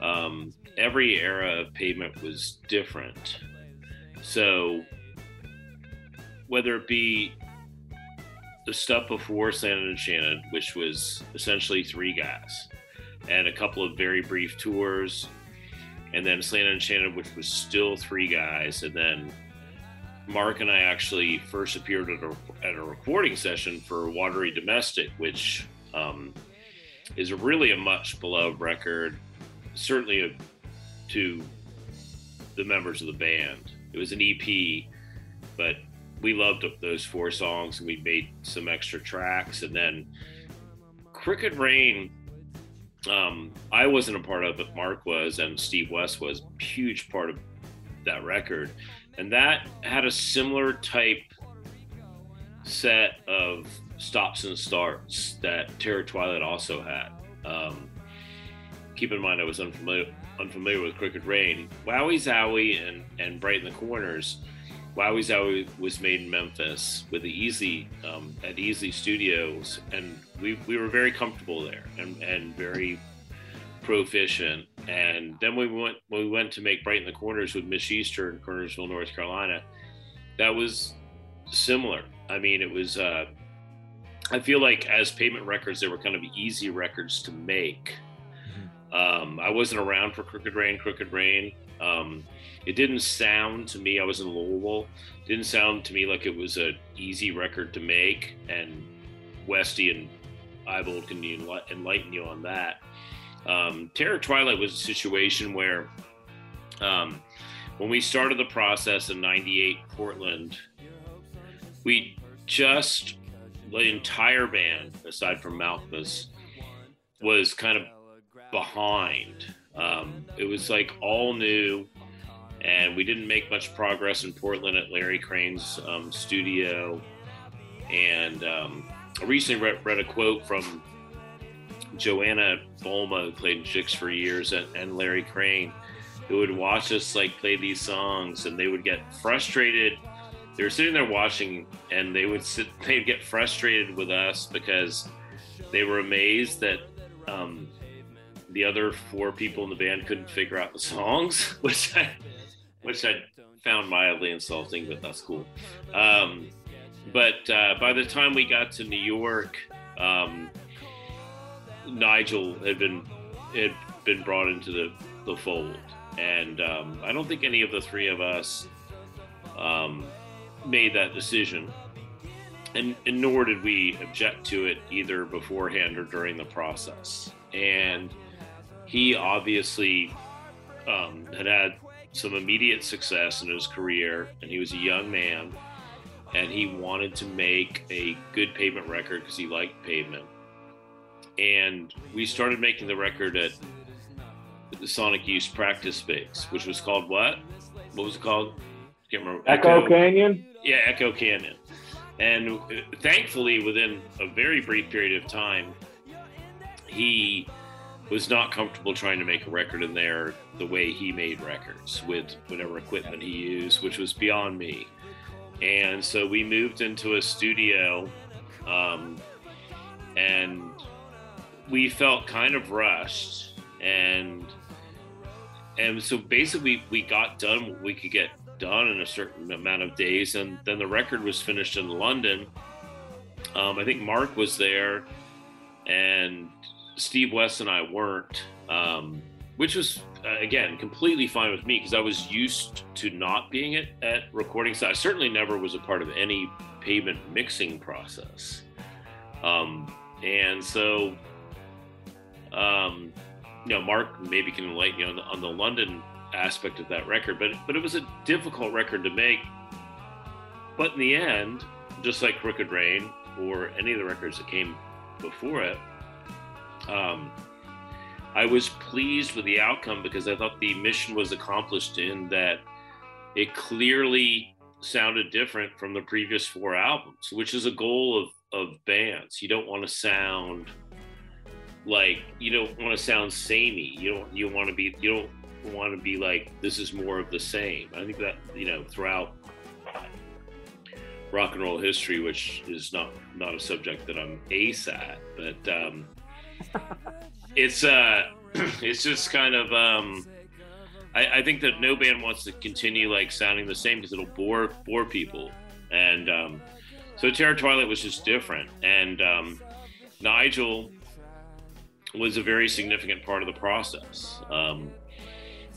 Um, every era of pavement was different. So, whether it be the stuff before Slanted and Enchanted, which was essentially three guys, and a couple of very brief tours, and then Slanted and Enchanted, which was still three guys, and then Mark and I actually first appeared at a, at a recording session for Watery Domestic, which um, is really a much beloved record, certainly a, to the members of the band. It was an EP, but we loved those four songs and we made some extra tracks and then crooked rain um, i wasn't a part of it mark was and steve west was huge part of that record and that had a similar type set of stops and starts that terror twilight also had. Um, keep in mind i was unfamiliar unfamiliar with crooked rain wowee zowee and and brighten the corners. Wowee Zowee was made in Memphis with the Easley um, at Easley Studios, and we, we were very comfortable there and, and very proficient. And then we went when we went to make Brighten the Corners with Mitch Easter in Kernersville, North Carolina. That was similar. I mean, it was. Uh, I feel like as Pavement Records, they were kind of easy records to make. Mm-hmm. Um, I wasn't around for Crooked Rain. Crooked Rain. Um, it didn't sound to me. I was in Louisville. Didn't sound to me like it was a easy record to make. And Westy and Ibold can enlighten you on that. Um, Terror Twilight was a situation where, um, when we started the process in '98, Portland, we just the entire band, aside from Malkmus, was kind of behind. Um, it was like all new and we didn't make much progress in Portland at Larry Crane's um, studio. And um, I recently read, read, a quote from Joanna Bolme, who played in Jicks for years, and, and Larry Crane, who would watch us like play these songs, and they would get frustrated. They were sitting there watching, and they would sit. They'd get frustrated with us because they were amazed that um, the other four people in the band couldn't figure out the songs, which I which I found mildly insulting, but that's cool. Um, but uh, by the time we got to New York, um, Nigel had been had been brought into the, the fold, and um, I don't think any of the three of us um, made that decision, and, and nor did we object to it either beforehand or during the process. And he obviously um, had had some immediate success in his career, and he was a young man, and he wanted to make a good pavement record because he liked pavement. And we started making the record at the Sonic Youth practice space, which was called what? What was it called? Can't remember. Echo, Echo Canyon. Yeah, Echo Canyon. And uh, thankfully, within a very brief period of time, he was not comfortable trying to make a record in there the way he made records with whatever equipment he used, which was beyond me. And so we moved into a studio, um, and we felt kind of rushed, and and so basically we got done what we could get done in a certain amount of days, and then the record was finished in London. Um, I think Mark was there, and Steve West and I weren't. Um, which was uh, again completely fine with me because I was used to not being at, at recording. So I certainly never was a part of any pavement mixing process, um, and so um, you know, Mark maybe can enlighten you on the, on the London aspect of that record, but but it was a difficult record to make. But in the end, just like Crooked Rain or any of the records that came before it, um, I was pleased with the outcome because I thought the mission was accomplished in that it clearly sounded different from the previous four albums, which is a goal of, of bands. You don't want to sound like you don't want to sound samey. You don't you want to be you don't want to be like this is more of the same. I think that you know throughout rock and roll history, which is not not a subject that I'm ace at, but um, it's uh it's just kind of um I, I think that no band wants to continue like sounding the same because it'll bore bore people and um so Terror Twilight was just different and um Nigel was a very significant part of the process um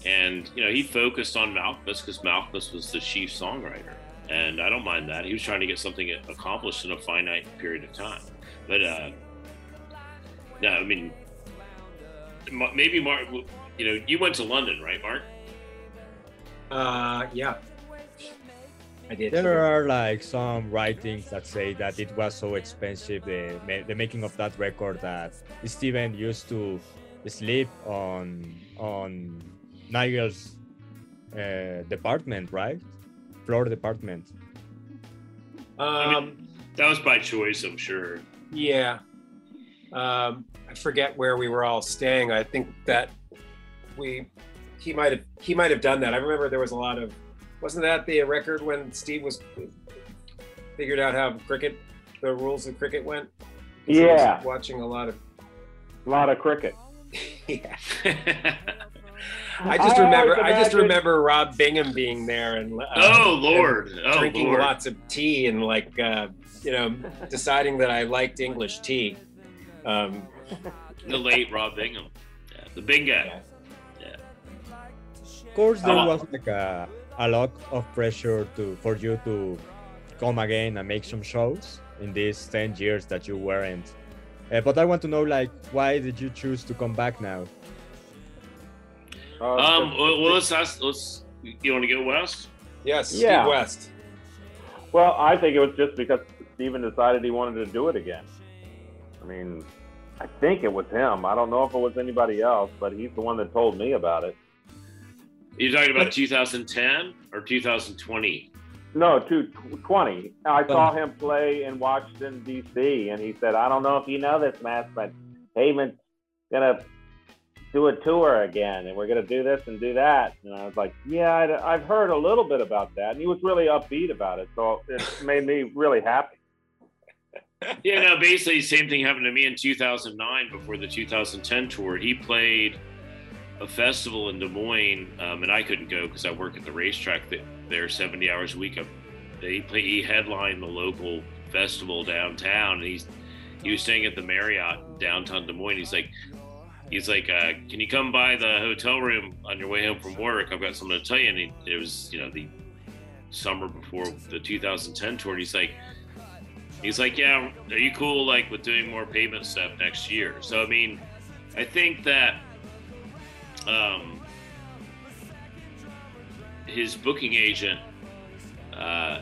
and you know he focused on Malkmus because Malkmus was the chief songwriter and I don't mind that he was trying to get something accomplished in a finite period of time but uh no, I mean, maybe Mark. You know, you went to London, right, Mark? Uh, yeah, I did. There are like some writings that say that it was so expensive the the making of that record that Steven used to sleep on on Nigel's uh, department, right? Floor department. Um, I mean, that was by choice, I'm sure. Yeah, um, I forget where we were all staying. I think that we he might have he might have done that. I remember there was a lot of wasn't that the record when Steve was figured out how cricket the rules of cricket went? Yeah, watching a lot of a lot of cricket. yeah. I just I remember. I just remember Rob Bingham being there and uh, oh lord, and oh, drinking lord. lots of tea and like uh, you know deciding that I liked English tea. Um, the late Rob Bingham, yeah, the big guy. Yeah. Of course, there was like a, a lot of pressure to for you to come again and make some shows in these 10 years that you weren't. Uh, but I want to know, like, why did you choose to come back now? Uh, um, well, well, let's ask, let's, you want to go west? Yes, yeah. Steve West. Well, I think it was just because Steven decided he wanted to do it again. I mean, I think it was him. I don't know if it was anybody else, but he's the one that told me about it. You're talking about 2010 or 2020? No, 2020. I saw him play in Washington D.C. and he said, "I don't know if you know this, Matt, but Pavement's gonna do a tour again, and we're gonna do this and do that." And I was like, "Yeah, i have heard a little bit about that." And he was really upbeat about it, so it made me really happy yeah, no, basically, the same thing happened to me in 2009 before the 2010 tour. He played a festival in Des Moines, um, and I couldn't go because I work at the racetrack there 70 hours a week. He, play, he headlined the local festival downtown, and he's he was staying at the Marriott downtown Des Moines. He's like, he's like, uh, can you come by the hotel room on your way home from work? I've got something to tell you. And he, it was, you know, the summer before the 2010 tour. And he's like, he's like, yeah, are you cool like with doing more pavement stuff next year? So I mean, I think that um, his booking agent, uh,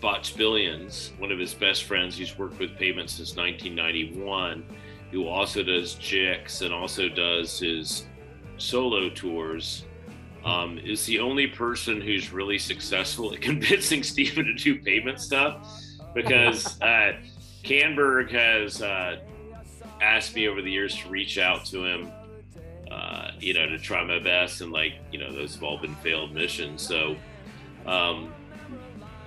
Botch Billions, one of his best friends, he's worked with pavement since 1991, who also does Jicks and also does his solo tours. Um, is the only person who's really successful at convincing Steven to do pavement stuff because uh, Kannberg has uh, asked me over the years to reach out to him, uh, you know, to try my best, and like, you know, those have all been failed missions. So, um,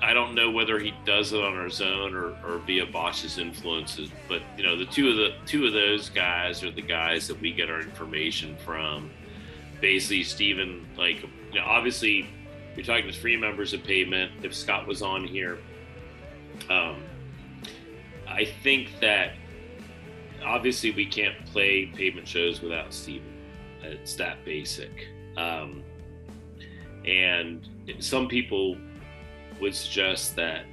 I don't know whether he does it on his own or, or via Bosch's influences, but you know, the two of the two of those guys are the guys that we get our information from. Basically, Steven, like, you know, obviously, you're talking to three members of Pavement. If Scott was on here, um, I think that obviously we can't play pavement shows without Steven. It's that basic. Um, and some people would suggest that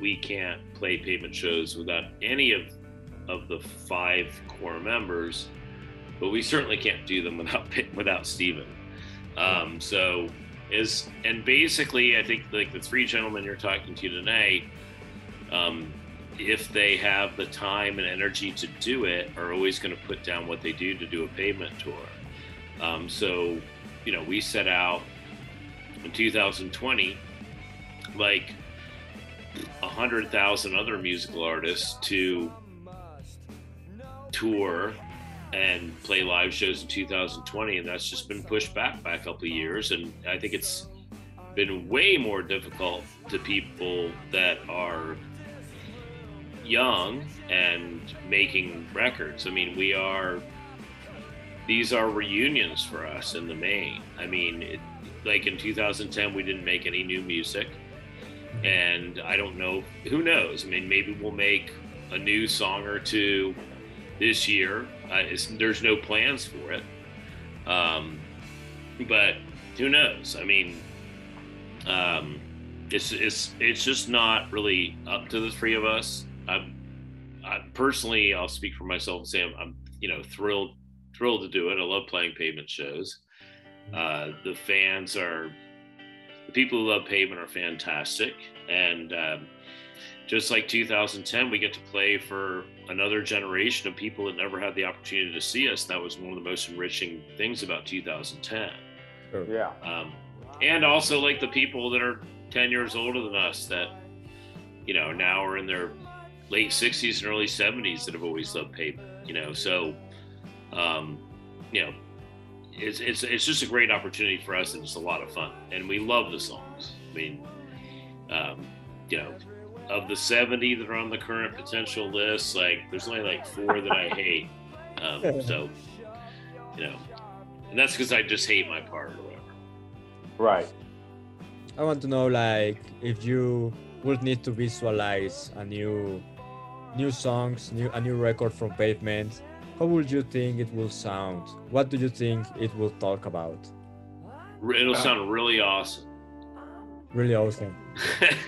we can't play pavement shows without any of of the five core members, but we certainly can't do them without without Steven. Um, so is and basically, I think like the three gentlemen you're talking to today, um, if they have the time and energy to do it, are always going to put down what they do to do a pavement tour. Um, so, you know, we set out in 2020, like hundred thousand other musical artists to tour and play live shows in 2020 and that's just been pushed back by a couple of years and i think it's been way more difficult to people that are young and making records. I mean we are these are reunions for us in the main i mean it, like in 2010 we didn't make any new music and i don't know who knows i mean maybe we'll make a new song or two this year uh, there's no plans for it. Um, but who knows? I mean, um, it's it's it's just not really up to the three of us. I'm, I personally, I'll speak for myself and say I'm, I'm, you know thrilled thrilled to do it. I love playing pavement shows. Uh, the fans are the people who love pavement are fantastic, and um, just like 2010, we get to play for another generation of people that never had the opportunity to see us. That was one of the most enriching things about 2010. Sure. Yeah. Um, and also like the people that are 10 years older than us that, you know, now are in their late 60s and early 70s that have always loved pavement, you know. So, um, you know, it's, it's, it's just a great opportunity for us and it's a lot of fun. And we love the songs. I mean, um, you know, of the 70 that are on the current potential list, like there's only like four that I hate. Um, so, you know, and that's because I just hate my part or whatever. Right. I want to know, like, if you would need to visualize a new, new songs, new a new record from Pavement, how would you think it will sound? What do you think it will talk about? It'll sound really awesome really awesome.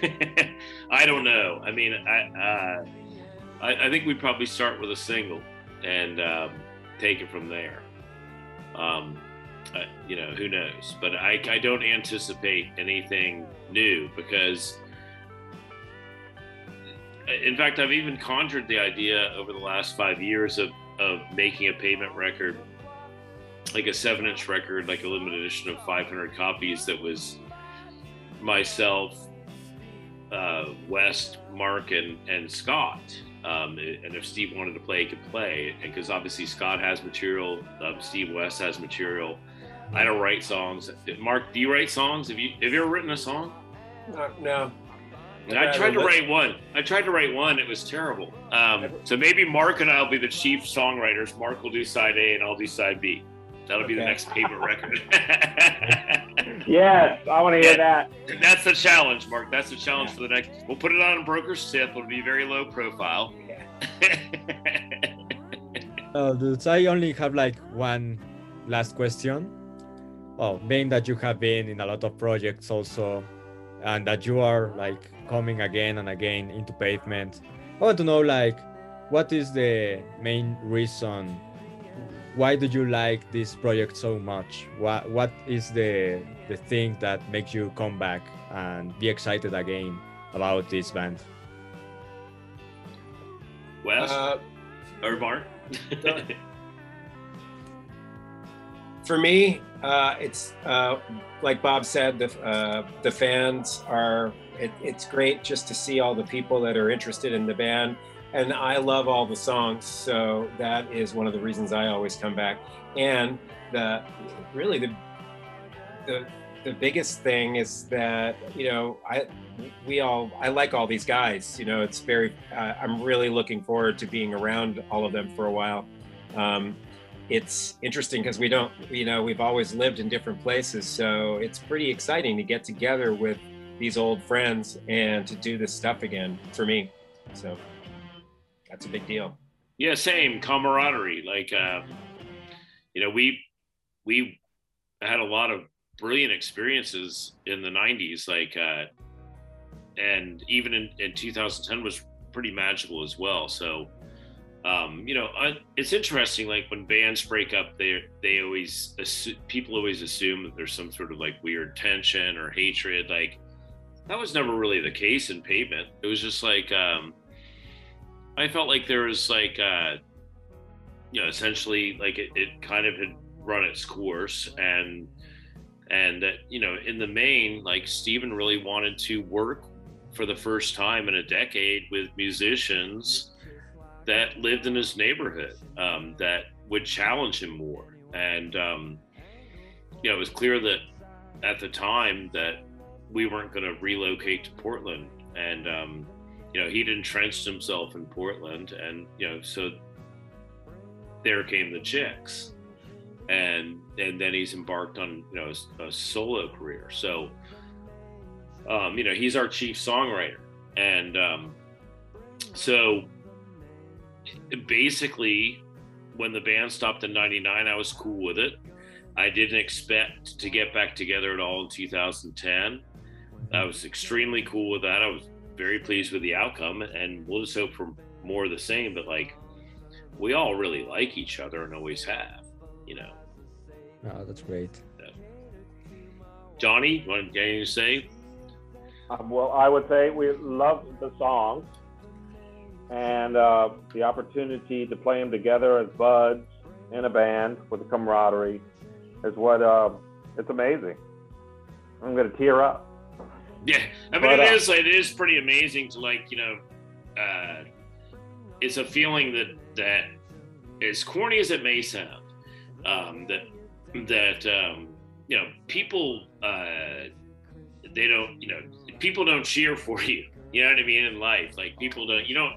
I don't know. I mean, I, uh, I, I think we probably start with a single and um, take it from there. Um, uh, you know, who knows? But I, I don't anticipate anything new because, in fact, I've even conjured the idea over the last five years of, of making a pavement record, like a seven inch record, like a limited edition of 500 copies that was myself, uh, West, Mark, and, and Scott. Um, and if Steve wanted to play, he could play. And Because obviously Scott has material, um, Steve West has material. I don't write songs. Mark, do you write songs? Have you have you ever written a song? Uh, no. I tried to write one. I tried to write one. It was terrible. Um, so maybe Mark and I'll be the chief songwriters. Mark will do side A and I'll do side B. That'll be the next pavement record. yes, I want to hear that. That's the challenge, Mark. That's the challenge for the next. We'll put it on a broker's tip. It'll be very low profile. oh, dude, I only have like one last question. Well, being that you have been in a lot of projects also, and that you are like coming again and again into pavement, I want to know like what is the main reason why do you like this project so much? What what is the the thing that makes you come back and be excited again about this band? Well, uh, or Mark? for me, uh, it's uh, like Bob said. The uh, the fans are. It, it's great just to see all the people that are interested in the band and I love all the songs, so that is one of the reasons I always come back. And the really the the the biggest thing is that you know I we all I like all these guys. You know, it's very uh, I'm really looking forward to being around all of them for a while. Um, it's interesting because we don't you know we've always lived in different places, so it's pretty exciting to get together with these old friends and to do this stuff again for me. So that's a big deal. Yeah, same camaraderie. Like, um, you know, we we had a lot of brilliant experiences in the 90s like uh, and even in, in 2010 was pretty magical as well so um, you know it's interesting like when bands break up they they always people always assume that there's some sort of like weird tension or hatred like that was never really the case in pavement. It was just like um, i felt like there was like uh, you know essentially like it, it kind of had run its course and and that you know in the main like Steven really wanted to work for the first time in a decade with musicians that lived in his neighborhood um, that would challenge him more. And um, you know it was clear that at the time that we weren't going to relocate to portland. And um, you know he'd entrenched himself in portland and you know so there came the Jicks. And and then he's embarked on you know a, a solo career. So, um, you know, he's our chief songwriter, and um, so basically, when the band stopped in '99, I was cool with it. I didn't expect to get back together at all in 2010. I was extremely cool with that. I was very pleased with the outcome, and we'll just hope for more of the same. But like, we all really like each other and always have, you know. Oh, that's great. Yeah. Johnny, what can you say? Um, well, I would say we love the songs and uh, the opportunity to play them together as buds in a band with the camaraderie is what uh, it's amazing. I'm going to tear up. Yeah, I mean but, it uh, is it is pretty amazing to like you know, uh, it's a feeling that that as corny as it may sound, um, that that um, you know people uh, they don't you know people don't cheer for you. You know what I mean in life. Like people don't you don't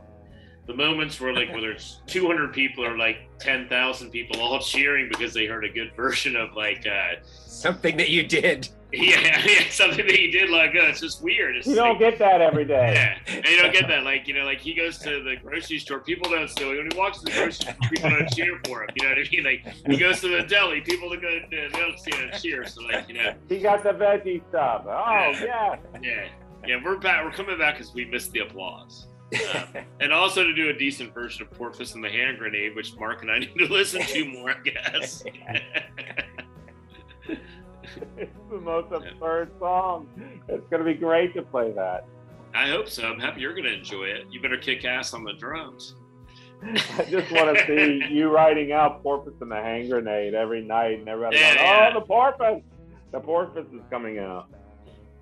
the moments where like whether it's 200 people or like 10,000 people all cheering because they heard a good version of like uh, something that you did. Yeah, yeah, something that you did like uh, it's just weird. It's you don't get that every day. Yeah, and you don't get that. Like you know, like he goes to the grocery store, people don't still when he walks to the grocery store, people don't cheer for him. You know what I mean? Like he goes to the deli, people don't go, they don't see him cheer. So like you know, he got the veggie stuff. Oh yeah, yeah, yeah. We're back. We're coming back because we missed the applause. Um, and also to do a decent version of Porpoise and the Hand Grenade, which Mark and I need to listen to more, I guess it's the most absurd song. It's going to be great to play that. I hope so. I'm happy you're going to enjoy it. You better kick ass on the drums. I just want to see you writing out Porpoise and the Hand Grenade every night, and everybody yeah, going, yeah. "Oh, the porpoise! The porpoise is coming out."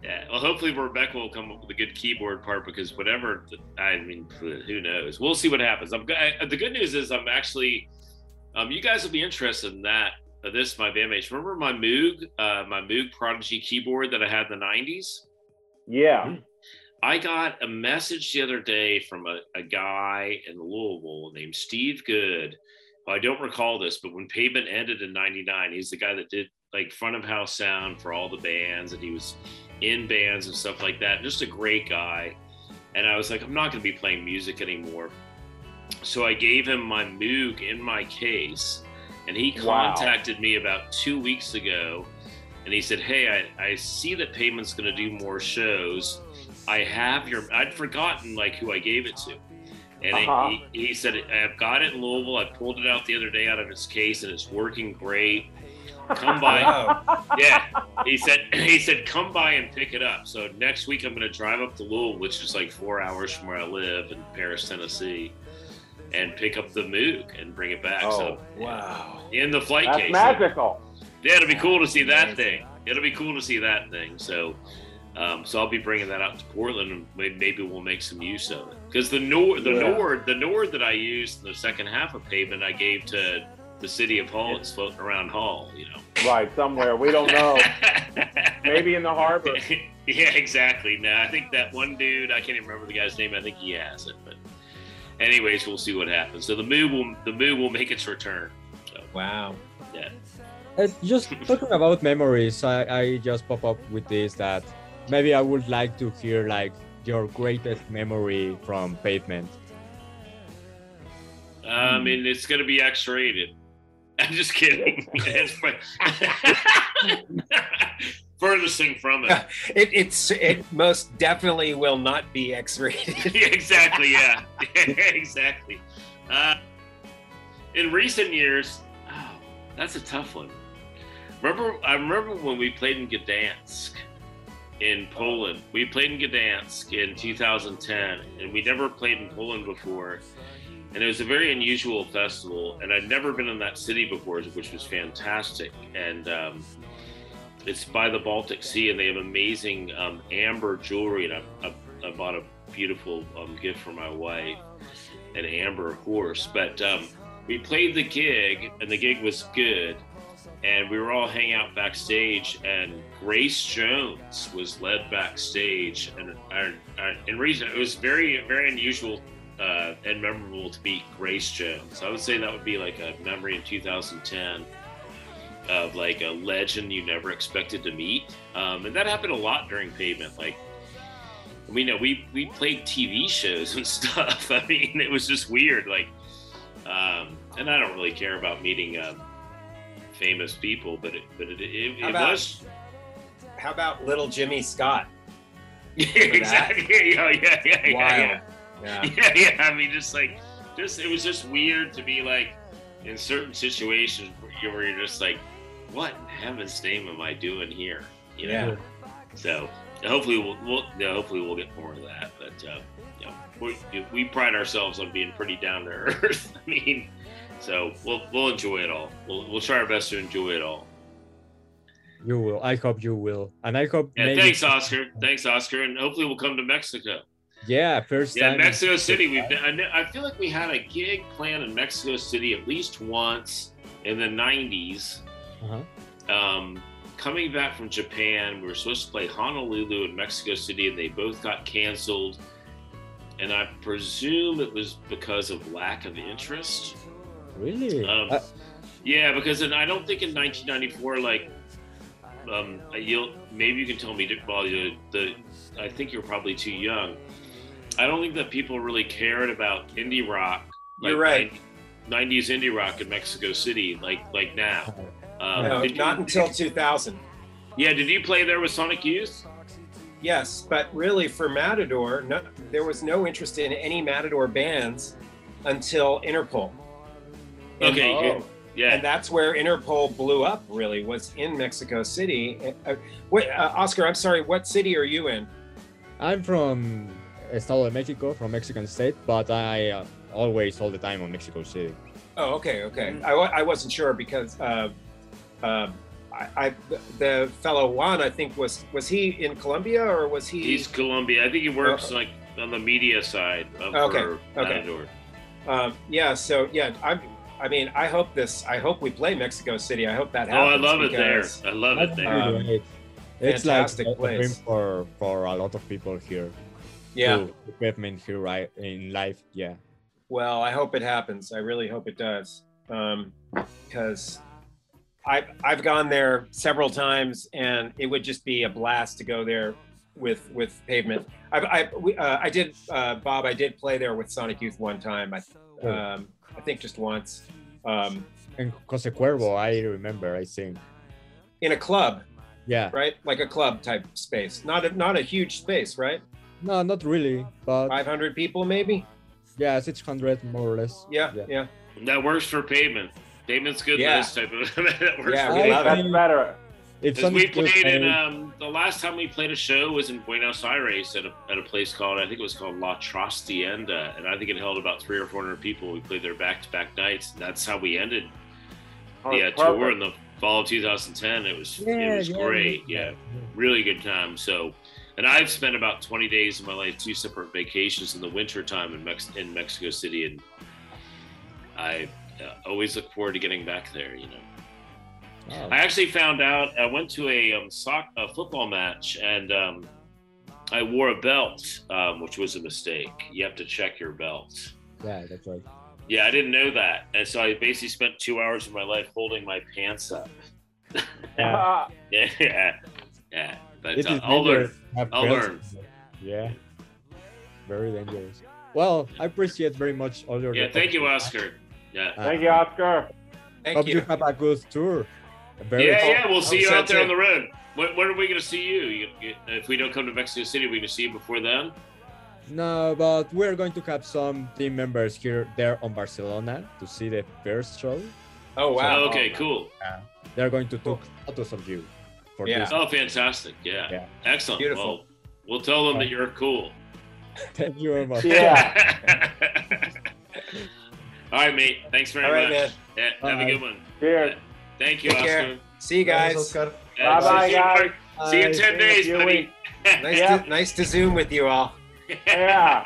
Yeah, well, hopefully Rebecca will come up with a good keyboard part because whatever, I mean, who knows? We'll see what happens. I'm I, the good news is I'm actually, um, you guys will be interested in that this my bandmates. Remember my Moog, uh, my Moog Prodigy keyboard that I had in the '90s? Yeah. I got a message the other day from a, a guy in Louisville named Steve Good. Well, I don't recall this, but when Pavement ended in '99, he's the guy that did like front of house sound for all the bands, and he was in bands and stuff like that. Just a great guy. And I was like, I'm not going to be playing music anymore. So I gave him my Moog in my case and he contacted wow. me about two weeks ago and he said, Hey, I, I see that Pavement's going to do more shows. I have your, I'd forgotten like who I gave it to. And uh-huh. he, he said, I've got it in Louisville. I pulled it out the other day out of its case and it's working great. Come by. yeah. He said, he said, come by and pick it up. So next week I'm going to drive up to Louisville, which is like four hours from where I live in Paris, Tennessee and pick up the Moog and bring it back. Oh, so wow! In the flight That's case. magical. Yeah, it'll be cool to see that thing. It'll be cool to see that thing. So, um, so I'll be bringing that out to Portland, and maybe we'll make some use of it. Because the Nord, the yeah. Nord, the Nord that I used in the second half of Pavement, I gave to the city of Hull. It's floating around Hull, you know. Right, somewhere we don't know. maybe in the harbor. yeah, exactly. Now I think that one dude, I can't even remember the guy's name. I think he has it, but anyways, we'll see what happens. So the Moog will the Moog will make its return. So, wow. Yeah. Uh, just talking about memories, I, I just pop up with this that maybe I would like to hear like your greatest memory from Pavement. I mean, it's going to be X-rated. I'm just kidding. Furthest thing from it. It, it's it most definitely will not be X-rated. Exactly. Yeah, exactly. Uh, in recent years, oh, that's a tough one. Remember, I remember when we played in Gdansk, in Poland. We played in Gdansk in 2010, and we never played in Poland before. And it was a very unusual festival, and I'd never been in that city before, which was fantastic. And um, it's by the Baltic Sea, and they have amazing um, amber jewelry. And I, I, I bought a beautiful um, gift for my wife, an amber horse. But um, we played the gig, and the gig was good. And we were all hanging out backstage, and Grace Jones was led backstage. And our, in reason, it was very, very unusual uh, and memorable to meet Grace Jones. I would say that would be like a memory in 2010 of like a legend you never expected to meet. Um, and that happened a lot during pavement. Like, we know we, we played TV shows and stuff. I mean, it was just weird. Like, um, and I don't really care about meeting um, famous people, but it, but it, it, How about- was How about little Jimmy Scott? exactly. Yeah, yeah, yeah, yeah, Wild. yeah. Yeah. yeah, yeah. I mean, just like, just it was just weird to be like in certain situations where you- where you're just like, what in heaven's name am I doing here? You know. Yeah. So hopefully we'll, we'll yeah, hopefully we'll get more of that. But uh, you know, we, we pride ourselves on being pretty down to earth. I mean, so we'll we'll enjoy it all. We'll we'll try our best to enjoy it all. You will. I hope you will. And I hope. Yeah, maybe- thanks, Oscar. Thanks, Oscar, and hopefully we'll come to Mexico. Yeah, first Yeah, Mexico City. We've been, I, feel like we had a gig planned in Mexico City at least once in the '90s. Uh-huh. Um, coming back from Japan, we were supposed to play Honolulu and Mexico City, and they both got canceled. And I presume it was because of lack of interest. Really? Um, Uh, yeah, because in, I don't think in 1994, like, um, you'll maybe you can tell me, Paul. you the I think you're probably too young. I don't think that people really cared about indie rock. You're right. 90s indie rock in Mexico City, like like now. Um, No, did you- not until 2000. yeah, did you play there with Sonic Youth? Yes, but really for Matador, no, there was no interest in any Matador bands until Interpol. And- Okay, Oh. good. yeah. And that's where Interpol blew up. Really, was in Mexico City. Uh, wait, uh, Oscar, I'm sorry. What city are you in? I'm from Estado de Mexico, from Mexican state, but I uh, always, all the time on Mexico City. Oh, okay, okay. Mm-hmm. I, I wasn't sure because uh, uh, I, I the fellow Juan, I think was was he in Colombia or was he? He's Colombia. I think he works like on the media side of Okay, okay. Matador. Um, yeah. So yeah, I'm. I mean, I hope this. I hope we play Mexico City. I hope that happens. Oh, I happens. love it there. I love it there. Um, really great. It's like fantastic a, a dream for, for a lot of people here. Yeah. Equipment here, right, in life. Yeah. Well, I hope it happens. I really hope it does. Um, because I've I've gone there several times, and it would just be a blast to go there with with pavement. I I we, uh, I did uh, Bob. I did play there with Sonic Youth one time. I Oh. um, I think just once. Um, And Jose Cuervo, I remember, I think. in a club, Yeah. right? Like a club type space. Not a, not a huge space, right? No, not really, but 500 people maybe. yeah, 600 more or less. Yeah, Yeah. yeah. That works for Pavement. Pavement's good Yeah. for this type of. that works Yeah, for we I love it. That's think better. If we played in um, the last time we played a show was in Buenos Aires at a, at a place called I think it was called La Trastienda, and I think it held about three or four hundred people. We played there back to back nights. And that's how we ended Oh, the uh, tour in the fall of 2010. It was it was great. Yeah, really good time. So, and I've spent about 20 days of my life, two separate vacations in the winter time in Mex- in Mexico City, and I uh, always look forward to getting back there. You know. Oh, I actually found out. I went to a um, soc- a football match, and um, I wore a belt, um, which was a mistake. You have to check your belt. yeah, that's right. Yeah, I didn't know that, and so I basically spent two hours of my life holding my pants up. Ah, Yeah, yeah, yeah. But It uh, I'll learn. have I'll belts. learn. Yeah. Very dangerous. Well, I appreciate very much all your Yeah, thank you, Oscar. Yeah. Uh, Thank you, Oscar. Thank Hope you. you. have a good tour. Very yeah, cool. yeah, we'll see you I'll out there on the road. When, when are we going to see you? You, you? If we don't come to Mexico City, we can see you before then. No, but we're going to have some team members here there on Barcelona to see the first show. Oh wow. Oh, okay, cool. They're going to take photos of you for Yeah. this. Oh, fantastic. Yeah. Yeah. Excellent. Beautiful. Well, we'll tell them that you're cool. Thank you very much. Yeah. All right, mate. Thanks very All right, much. man. Yeah, have a good one. Cheers. Thank you, Take care. Oscar. See you guys. Oscar. Bye-bye, see you- guys. See you in 10 days, See you buddy. Nice Yeah. to nice to zoom with you all. Yeah.